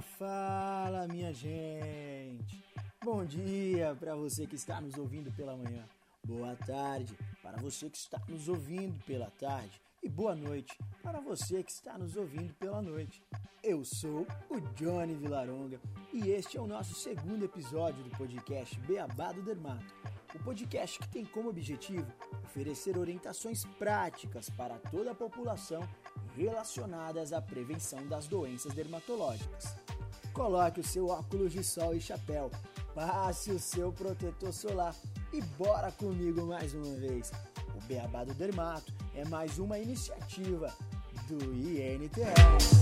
Fala, minha gente. Bom dia para você que está nos ouvindo pela manhã. Boa tarde para você que está nos ouvindo pela tarde. E boa noite para você que está nos ouvindo pela noite. Eu sou o Johnny Vilaronga e este é o nosso segundo episódio do podcast Beabá do Dermato. O podcast que tem como objetivo oferecer orientações práticas para toda a população relacionadas à prevenção das doenças dermatológicas. Coloque o seu óculos de sol e chapéu, passe o seu protetor solar e bora comigo mais uma vez. O Beabá do Dermato é mais uma iniciativa do INTS.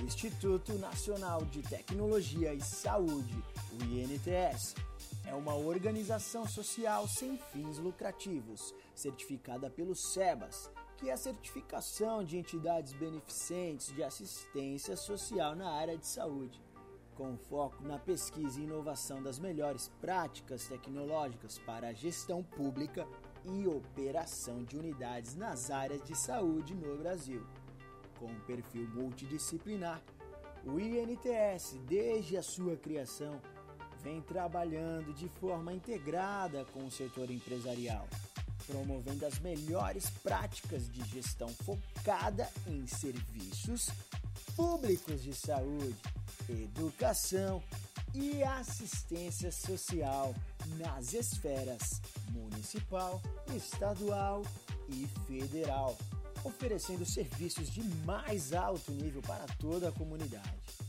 O Instituto Nacional de Tecnologia e Saúde, o INTS, é uma organização social sem fins lucrativos, certificada pelo SEBAS, que é a certificação de entidades beneficentes de assistência social na área de saúde, com foco na pesquisa e inovação das melhores práticas tecnológicas para a gestão pública e operação de unidades nas áreas de saúde no Brasil. Com um perfil multidisciplinar, o INTS, desde a sua criação, vem trabalhando de forma integrada com o setor empresarial, promovendo as melhores práticas de gestão focada em serviços públicos de saúde, educação e assistência social nas esferas municipal, estadual e federal, oferecendo serviços de mais alto nível para toda a comunidade.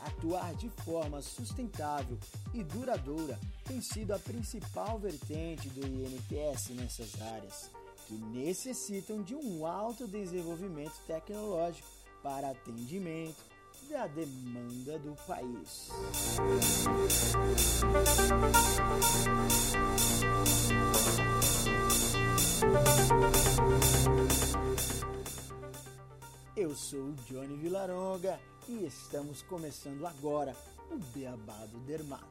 Atuar de forma sustentável e duradoura tem sido a principal vertente do INPS nessas áreas, que necessitam de um alto desenvolvimento tecnológico para atendimento da demanda do país. Eu sou o Johnny Vilaronga e estamos começando agora o Beabá do Dermato.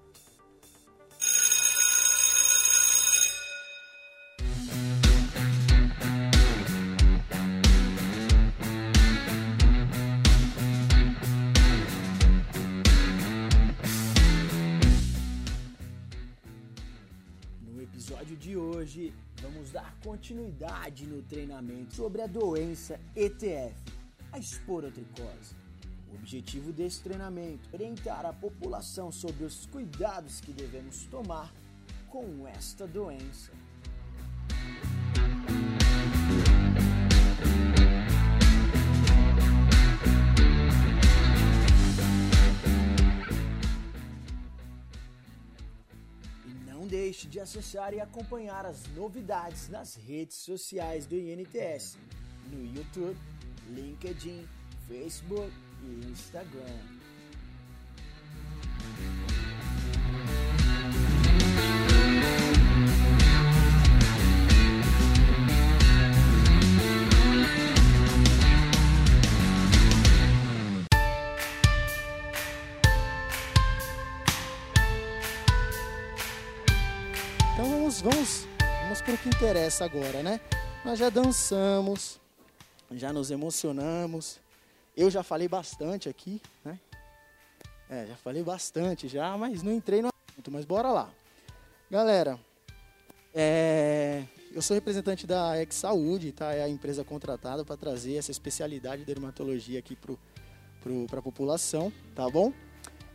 No episódio de hoje, vamos dar continuidade no treinamento sobre a doença ETF, a esporotricose. O objetivo desse treinamento é orientar a população sobre os cuidados que devemos tomar com esta doença. Deixe de acessar e acompanhar as novidades nas redes sociais do INTS, no YouTube, LinkedIn, Facebook e Instagram. Então vamos, vamos, vamos para o que interessa agora, né? Nós já dançamos, já nos emocionamos. Eu já falei bastante aqui, né? É, já falei bastante já, mas não entrei no assunto, mas bora lá. Galera, é, eu sou representante da Ex Saúde, tá? É a empresa contratada para trazer essa especialidade de dermatologia aqui para a população, tá bom?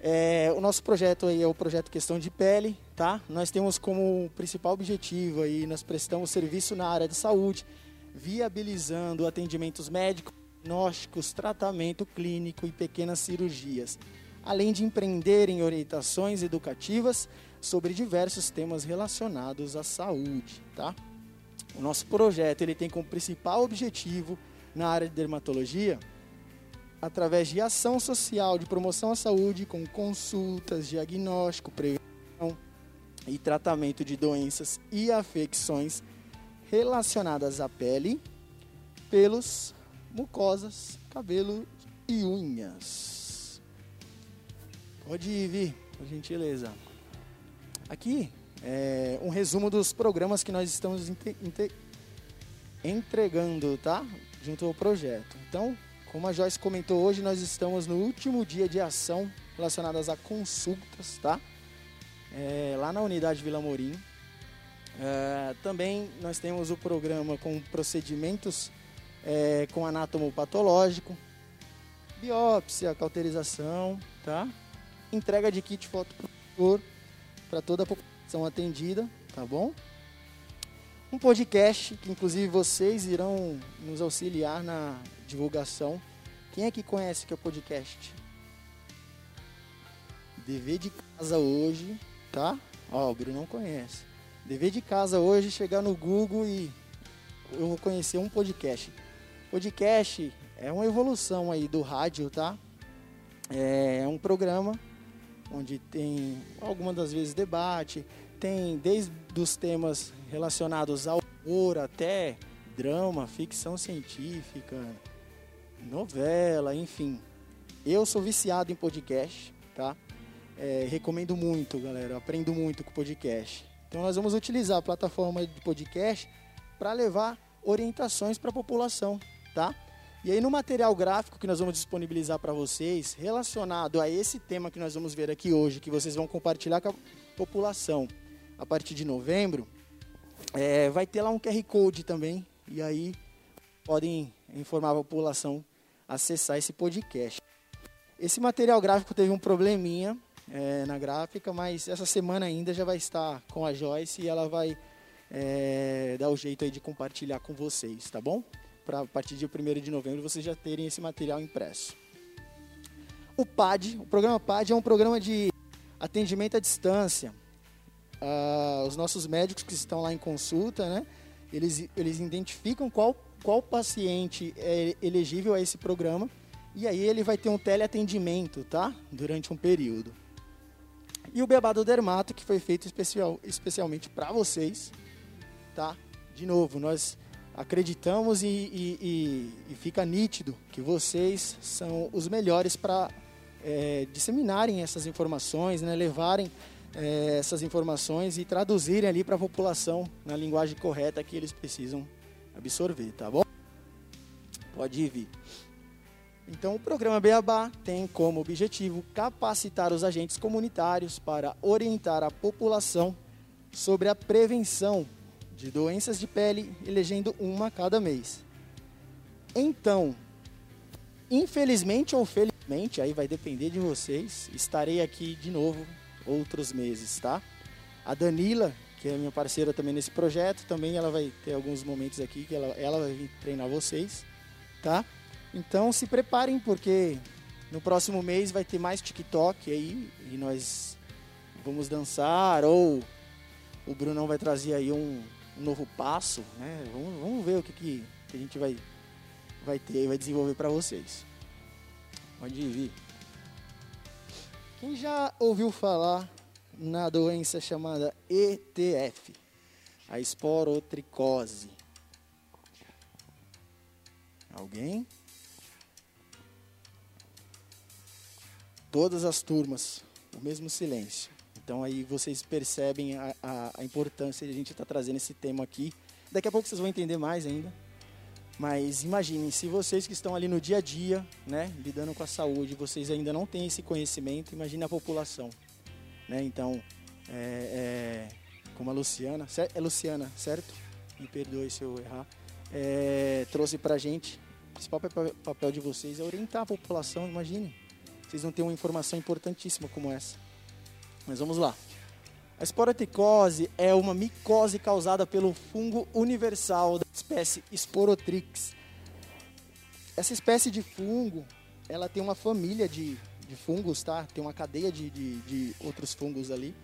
É, o nosso projeto aí é o projeto Questão de Pele, tá? Nós temos como principal objetivo aí, nós prestamos serviço na área de saúde, viabilizando atendimentos médicos, diagnósticos, tratamento clínico e pequenas cirurgias, além de empreender em orientações educativas sobre diversos temas relacionados à saúde, tá? O nosso projeto ele tem como principal objetivo na área de dermatologia através de ação social de promoção à saúde com consultas, diagnóstico, prevenção e tratamento de doenças e afecções relacionadas à pele, pelos, mucosas, cabelo e unhas. Pode vir, por gentileza. Aqui é, um resumo dos programas que nós estamos entregando, tá? Junto ao projeto. Então, como a Joyce comentou hoje, nós estamos no último dia de ação relacionadas a consultas, tá? É, lá na unidade Vila Morim. É, também nós temos o programa com procedimentos é, com anátomo patológico, biópsia, cauterização, tá? Entrega de kit fotoprodutor para toda a população atendida, tá bom? Um podcast que inclusive vocês irão nos auxiliar na divulgação. Quem é que conhece que é o podcast? Dever de casa hoje, tá? Ó, o Bruno não conhece. Dever de casa hoje chegar no Google e eu vou conhecer um podcast. Podcast é uma evolução aí do rádio, tá? É um programa onde tem algumas das vezes debate, tem desde os temas relacionados ao humor até drama, ficção científica, novela, enfim. Eu sou viciado em podcast, tá? É, recomendo muito, galera. Aprendo muito com podcast. Então nós vamos utilizar a plataforma de podcast para levar orientações para a população, tá? E aí no material gráfico que nós vamos disponibilizar para vocês, relacionado a esse tema que nós vamos ver aqui hoje, que vocês vão compartilhar com a população a partir de novembro, é, vai ter lá um QR Code também, e aí podem informar a população acessar esse podcast. Esse material gráfico teve um probleminha é, na gráfica, mas essa semana ainda já vai estar com a Joyce e ela vai é, dar o jeito aí de compartilhar com vocês, tá bom? Para a partir de 1 de novembro vocês já terem esse material impresso. O PAD, o programa PAD é um programa de atendimento à distância. Ah, os nossos médicos que estão lá em consulta, né, eles, eles identificam qual, qual paciente é elegível a esse programa e aí ele vai ter um teleatendimento, tá? Durante um período. E o Beabá do Dermato, que foi feito especial, especialmente para vocês, tá? De novo, nós acreditamos e, e, e, e, fica nítido que vocês são os melhores para é, disseminarem essas informações, né, levarem é, essas informações e traduzirem ali para a população na linguagem correta que eles precisam absorver, tá bom? Pode vir. Então, o programa Beabá tem como objetivo capacitar os agentes comunitários para orientar a população sobre a prevenção de doenças de pele, elegendo uma cada mês. Então, infelizmente ou felizmente, aí vai depender de vocês, estarei aqui de novo outros meses, tá? A Danila, que é minha parceira também nesse projeto, também ela vai ter alguns momentos aqui que ela, ela vai vir treinar vocês, tá? Então se preparem porque no próximo mês vai ter mais TikTok aí e nós vamos dançar ou o Brunão vai trazer aí um, um novo passo, né? Vamos, vamos ver o que, que, a gente vai, vai ter e vai desenvolver para vocês. Pode vir. Quem já ouviu falar na doença chamada ETF, a esporotricose? Alguém? Todas as turmas, o mesmo silêncio. Então aí vocês percebem a, a, a importância de a gente estar tá trazendo esse tema aqui. Daqui a pouco vocês vão entender mais ainda. Mas imaginem, se vocês que estão ali no dia a dia, né, lidando com a saúde, vocês ainda não têm esse conhecimento, imagine a população. Né? Então, é, é, como a Luciana, é Luciana, certo? Me perdoe se eu errar. É, trouxe pra gente, o principal papel de vocês é orientar a população, imagine. Vocês vão ter uma informação importantíssima como essa. Mas vamos lá. A esporotricose é uma micose causada pelo fungo universal da espécie Sporotrix. Essa espécie de fungo, ela tem uma família de, de fungos, tá? Tem uma cadeia de, de, de outros fungos ali.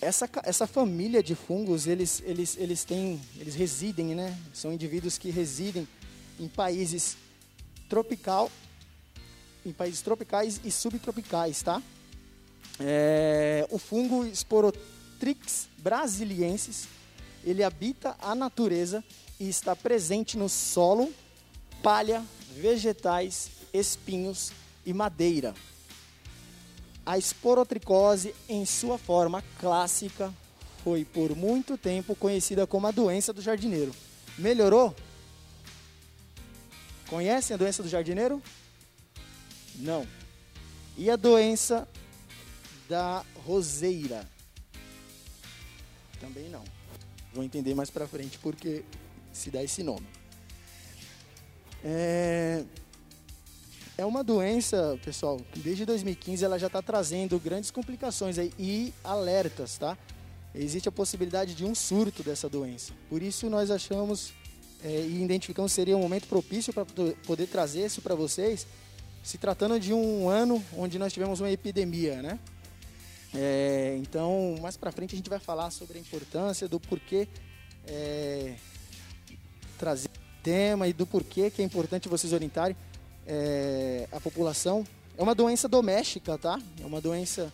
Essa, essa família de fungos, eles, eles, eles têm, eles residem, né? São indivíduos que residem em países tropical, em países tropicais e subtropicais, tá? É, o fungo Sporotrix brasiliensis, ele habita a natureza e está presente no solo, palha, vegetais, espinhos e madeira. A esporotricose, em sua forma clássica, foi por muito tempo conhecida como a doença do jardineiro. Melhorou? Conhecem a doença do jardineiro? Não. E a doença da roseira? Também não. Vou entender mais pra frente porque se dá esse nome. É, é uma doença, pessoal, que desde 2015 ela já está trazendo grandes complicações aí, e alertas, tá? Existe a possibilidade de um surto dessa doença. Por isso nós achamos é, e identificamos seria um momento propício para poder trazer isso para vocês, se tratando de um ano onde nós tivemos uma epidemia, né? É, então, mais para frente a gente vai falar sobre a importância do porquê é, trazer tema e do porquê que é importante vocês orientarem é, a população. É uma doença doméstica, tá? É uma doença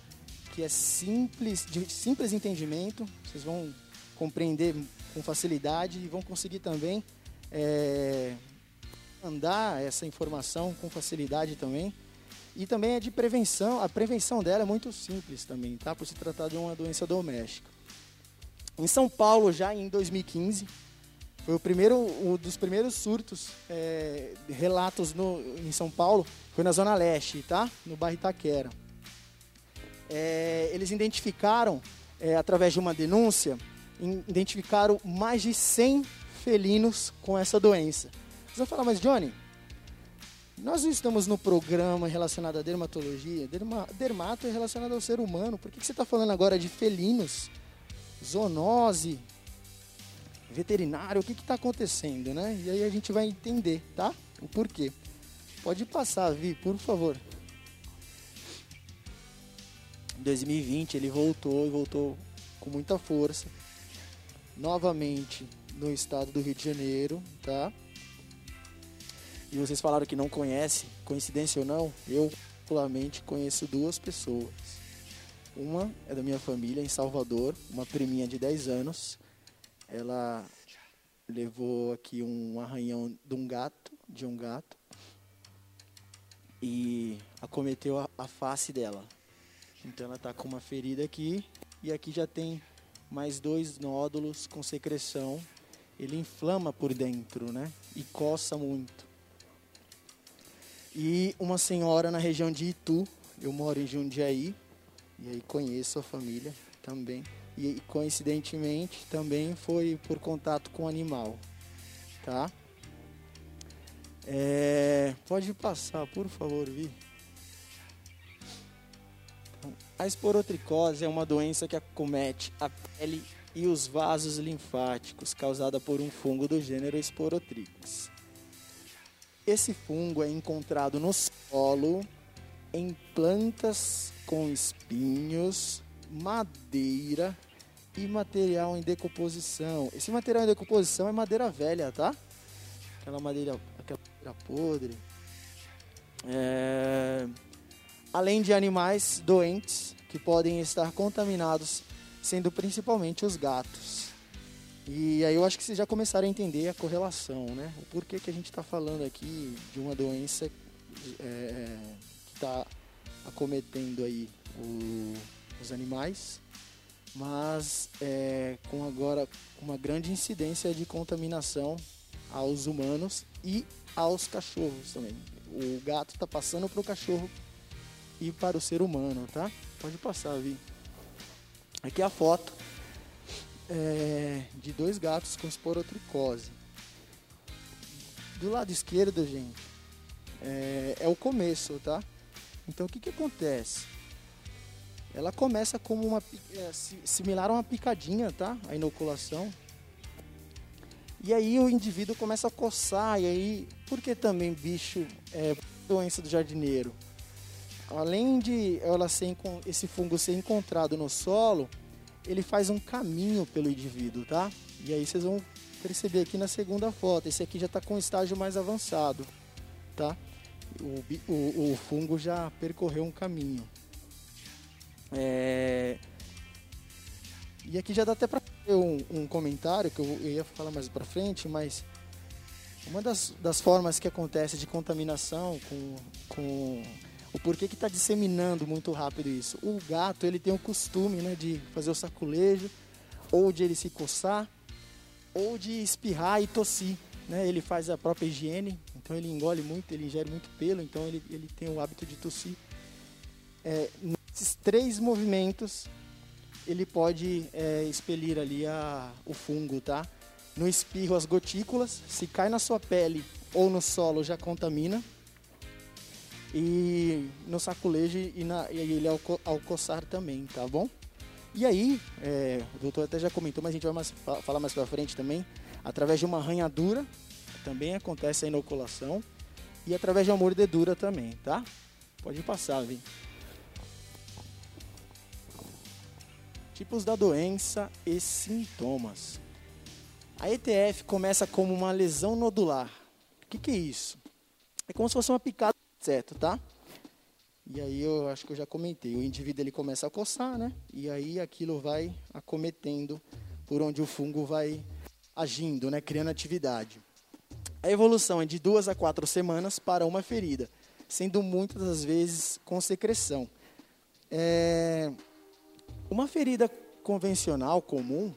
que é simples, de simples entendimento. Vocês vão compreender com facilidade e vão conseguir também é, andar essa informação com facilidade também. E também é de prevenção, a prevenção dela é muito simples também, tá? Por se tratar de uma doença doméstica. Em São Paulo, já em 2015, foi o primeiro, um dos primeiros surtos, é, relatos no, em São Paulo, foi na Zona Leste, tá? No bairro Itaquera. É, eles identificaram, é, através de uma denúncia, identificaram mais de 100 felinos com essa doença. Você vai falar, mas Johnny, nós não estamos no programa relacionado à dermatologia. Derma, dermato é relacionado ao ser humano. Por que, que você está falando agora de felinos? Zoonose, veterinário, o que está acontecendo, né? E aí a gente vai entender, tá? O porquê. Pode passar, Vi, por favor. Em 2020 ele voltou e voltou com muita força. Novamente no estado do Rio de Janeiro, tá? E vocês falaram que não conhece, coincidência ou não, eu particularmente conheço duas pessoas. Uma é da minha família em Salvador, uma priminha de 10 anos, ela levou aqui um arranhão de um gato, de um gato, e acometeu a, a face dela. Então ela está com uma ferida aqui e aqui já tem mais dois nódulos com secreção. Ele inflama por dentro, né? E coça muito. E uma senhora na região de Itu, eu moro em Jundiaí, e aí conheço a família também. E coincidentemente também foi por contato com animal, tá? É, pode passar, por favor, Vi. A esporotricose é uma doença que acomete a pele e os vasos linfáticos, causada por um fungo do gênero Sporotrix. Esse fungo é encontrado no solo, em plantas com espinhos, madeira e material em decomposição. Esse material em decomposição é madeira velha, tá? Aquela madeira, aquela madeira podre. É... Além de animais doentes que podem estar contaminados, sendo principalmente os gatos. E aí eu acho que vocês já começaram a entender a correlação, né? O porquê que a gente está falando aqui de uma doença é, que está acometendo aí o, os animais, mas é, com agora uma grande incidência de contaminação aos humanos e aos cachorros também. O gato está passando para o cachorro e para o ser humano, tá? Pode passar, Vi. Aqui é a foto é, de dois gatos com esporotricose. Do lado esquerdo, gente, é, é o começo, tá? Então o que, que acontece? Ela começa como uma é, similar a uma picadinha, tá? A inoculação. E aí o indivíduo começa a coçar, e aí, por que também bicho é doença do jardineiro? Além de ela ser, esse fungo ser encontrado no solo, ele faz um caminho pelo indivíduo, tá? E aí vocês vão perceber aqui na segunda foto. Esse aqui já está com um estágio mais avançado, tá? O, o, o fungo já percorreu um caminho. É... E aqui já dá até para um, um, comentário que eu, eu ia falar mais para frente, mas uma das, das formas que acontece de contaminação com, com o porquê que está disseminando muito rápido isso. O gato ele tem o costume né, de fazer o saculejo, ou de ele se coçar, ou de espirrar e tossir. Né? Ele faz a própria higiene, então ele engole muito, ele ingere muito pelo, então ele, ele tem o hábito de tossir. É, nesses três movimentos, ele pode é, expelir ali a, o fungo, tá? No espirro, as gotículas, se cai na sua pele ou no solo, já contamina. E no saculejo e, na, e ele ao, ao coçar também, tá bom? E aí, é, o doutor até já comentou, mas a gente vai mais, falar mais pra frente também, através de uma arranhadura, também acontece a inoculação, e através de uma mordedura também, tá? Pode passar, vem. Tipos da doença e sintomas. A ETF começa como uma lesão nodular. O que, que é isso? É como se fosse uma picada certo, tá? E aí eu acho que eu já comentei, o indivíduo ele começa a coçar, né? E aí aquilo vai acometendo por onde o fungo vai agindo, né? Criando atividade. A evolução é de duas a quatro semanas para uma ferida, sendo muitas das vezes com secreção. É, uma ferida convencional, comum,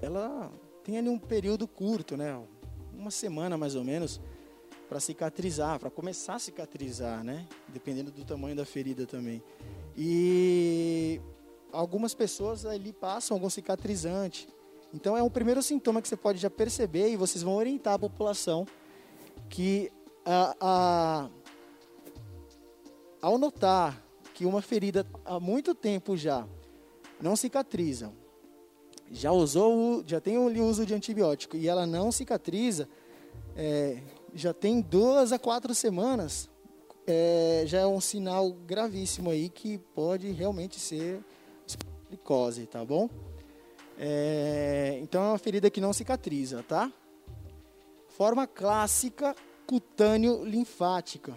ela tem ali um período curto, né? Uma semana mais ou menos, para cicatrizar, para começar a cicatrizar, né? Dependendo do tamanho da ferida também. E algumas pessoas ali passam algum cicatrizante. Então é um primeiro sintoma que você pode já perceber e vocês vão orientar a população que a, a, ao notar que uma ferida há muito tempo já não cicatriza, já usou, já tem o uso de antibiótico e ela não cicatriza, é, já tem duas a quatro semanas, é, já é um sinal gravíssimo aí que pode realmente ser glicose, tá bom? É, então é uma ferida que não cicatriza, tá? Forma clássica cutâneo-linfática.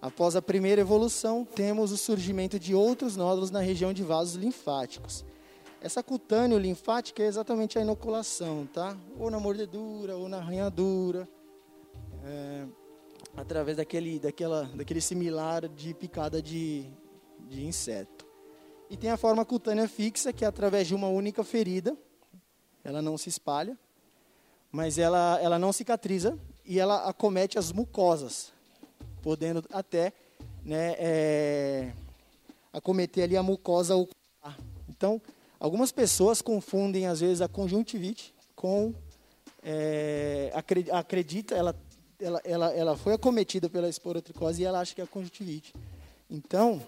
Após a primeira evolução, temos o surgimento de outros nódulos na região de vasos linfáticos. Essa cutâneo linfática é exatamente a inoculação, tá? Ou na mordedura, ou na arranhadura, é, através daquele, daquela, daquele similar de picada de, de inseto. E tem a forma cutânea fixa, que é através de uma única ferida, ela não se espalha, mas ela, ela não cicatriza e ela acomete as mucosas, podendo até né, é, acometer ali a mucosa ocular. Então, algumas pessoas confundem às vezes a conjuntivite com é, acredita, ela, ela, ela, ela foi acometida pela esporotricose e ela acha que é conjuntivite. Então,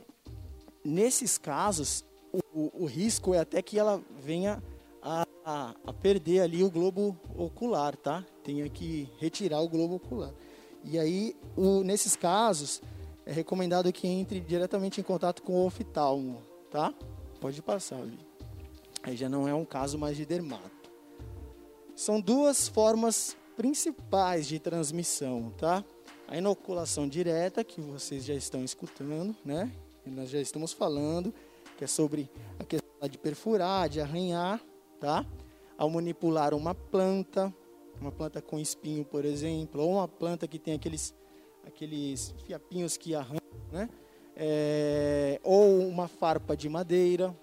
nesses casos, o, o risco é até que ela venha a, a, a perder ali o globo ocular, tá? Tenha que retirar o globo ocular. E aí, o, nesses casos, é recomendado que entre diretamente em contato com o oftalmo, tá? Pode passar ali. Aí já não é um caso mais de dermato. São duas formas principais de transmissão, tá? A inoculação direta, que vocês já estão escutando, né? E nós já estamos falando, que é sobre a questão de perfurar, de arranhar, tá? Ao manipular uma planta, uma planta com espinho, por exemplo, ou uma planta que tem aqueles, aqueles fiapinhos que arranham, né? É, ou uma farpa de madeira,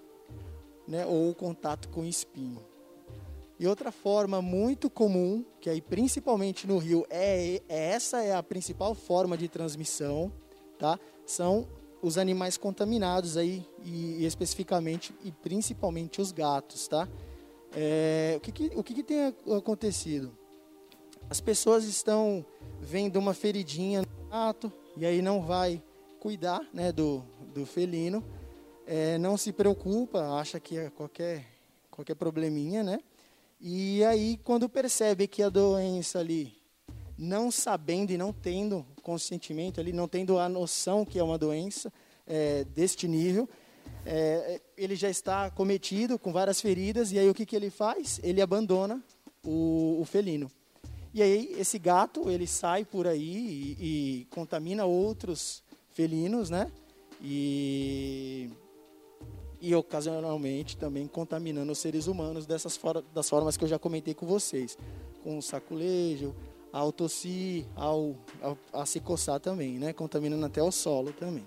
né? ou o contato com espinho. E outra forma muito comum, que aí principalmente no Rio, é, é essa é a principal forma de transmissão, tá? São os animais contaminados aí, e, e especificamente e principalmente os gatos, tá? É, o que, que o que, que tem acontecido? As pessoas estão vendo uma feridinha no gato e aí não vai cuidar né, do, do felino, é, não se preocupa, acha que é qualquer, qualquer probleminha, né? E aí, quando percebe que a doença ali, não sabendo e não tendo consentimento ali, não tendo a noção que é uma doença é, deste nível, é, ele já está cometido com várias feridas, e aí o que, que ele faz? Ele abandona o, o felino. E aí esse gato, ele sai por aí e, e contamina outros felinos, né? E, e ocasionalmente também contaminando os seres humanos dessas for das formas que eu já comentei com vocês. Com o saculejo, ao tossir, ao, ao, a se coçar também, né? Contaminando até o solo também.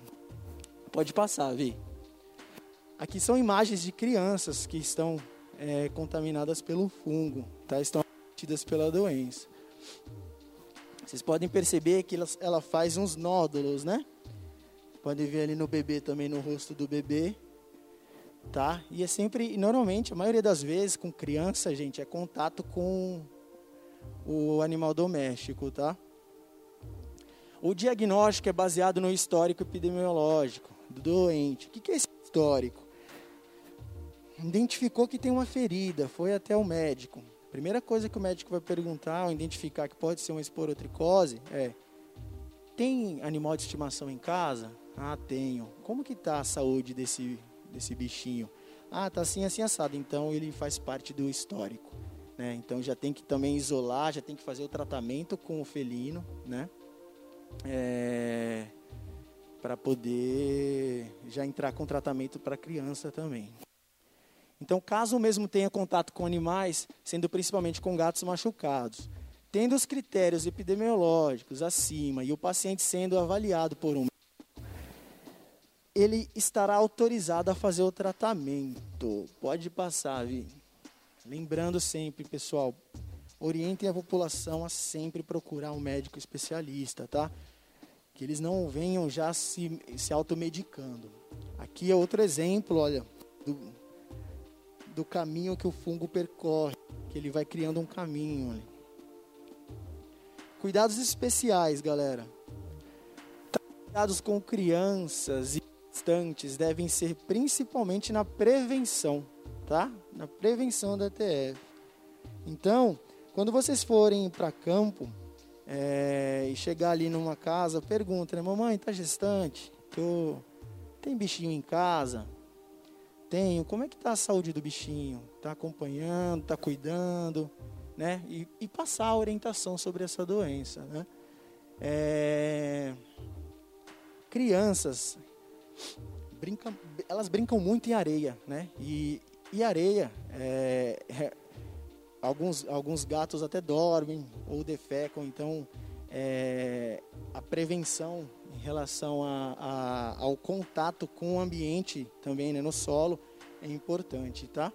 Pode passar, Vi. Aqui são imagens de crianças que estão é, contaminadas pelo fungo, tá? Estão acometidas pela doença. Vocês podem perceber que ela, faz uns nódulos, né? Pode ver ali no bebê também, no rosto do bebê. Tá? E é sempre, normalmente, a maioria das vezes, com criança, gente, é contato com o animal doméstico, tá? O diagnóstico é baseado no histórico epidemiológico do doente. O que é esse histórico? Identificou que tem uma ferida, foi até o médico. Primeira coisa que o médico vai perguntar ao identificar que pode ser uma esporotricose é: tem animal de estimação em casa? Ah, tenho. Como que está a saúde desse, desse bichinho? Ah, tá assim, assim, assado. Então ele faz parte do histórico. Né? Então já tem que também isolar, já tem que fazer o tratamento com o felino, né? é, para poder já entrar com tratamento para criança também. Então, caso mesmo tenha contato com animais, sendo principalmente com gatos machucados, tendo os critérios epidemiológicos acima e o paciente sendo avaliado por um ele estará autorizado a fazer o tratamento. Pode passar, Vi. Lembrando sempre, pessoal, orientem a população a sempre procurar um médico especialista, tá? Que eles não venham já se, se automedicando. Aqui é outro exemplo, olha, do, do caminho que o fungo percorre, que ele vai criando um caminho. Olha. Cuidados especiais, galera. Cuidados com crianças e gestantes devem ser principalmente na prevenção, tá? Na prevenção da TF. Então, quando vocês forem para campo é, e chegar ali numa casa, pergunta, né? Mamãe, tá gestante? Tô... Tem bichinho em casa? Tenho. Como é que tá a saúde do bichinho? Tá acompanhando, tá cuidando, né? E, e passar a orientação sobre essa doença, né? É... Crianças brincam, elas brincam muito em areia, né? E, e areia é, é Alguns, alguns gatos até dormem ou defecam, então é, a prevenção em relação a, a, ao contato com o ambiente também né, no solo é importante, tá?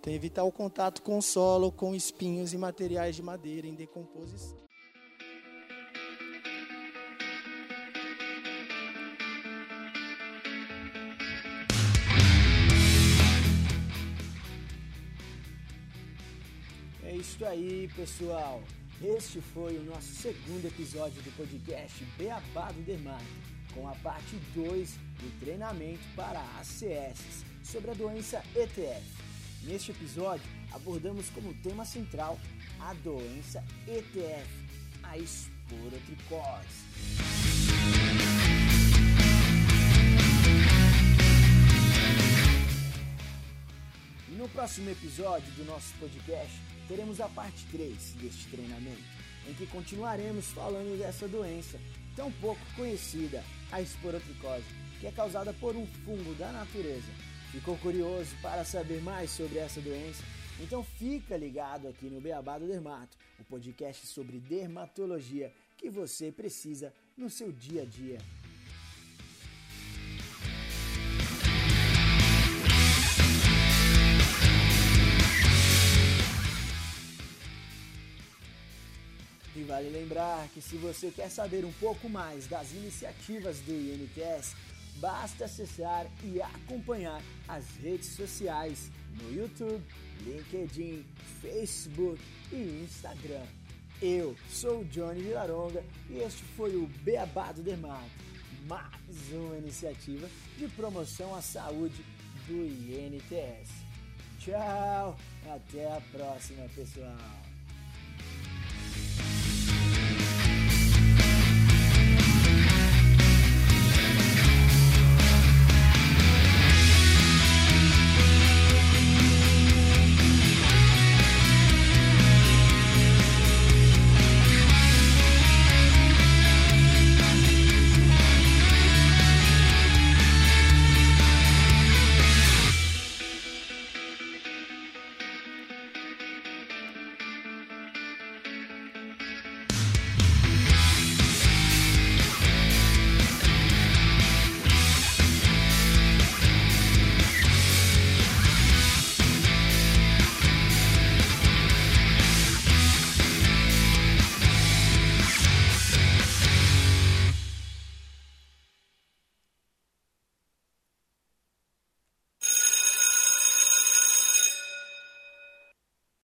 Então evitar o contato com o solo, com espinhos e materiais de madeira em decomposição. Isso aí, pessoal. Este foi o nosso segundo episódio do podcast Beabá do com a parte 2 do treinamento para ACS sobre a doença ETF. Neste episódio, abordamos como tema central a doença ETF, a esporotricose. No próximo episódio do nosso podcast, teremos a parte 3 deste treinamento, em que continuaremos falando dessa doença tão pouco conhecida, a esporotricose, que é causada por um fungo da natureza. Ficou curioso para saber mais sobre essa doença? Então fica ligado aqui no Beabá do Dermato, o podcast sobre dermatologia que você precisa no seu dia a dia. Vale lembrar que se você quer saber um pouco mais das iniciativas do INTS, basta acessar e acompanhar as redes sociais no YouTube, LinkedIn, Facebook e Instagram. Eu sou o Johnny Vilaronga e este foi o Beabá do Dermato, mais uma iniciativa de promoção à saúde do INTS. Tchau, até a próxima, pessoal.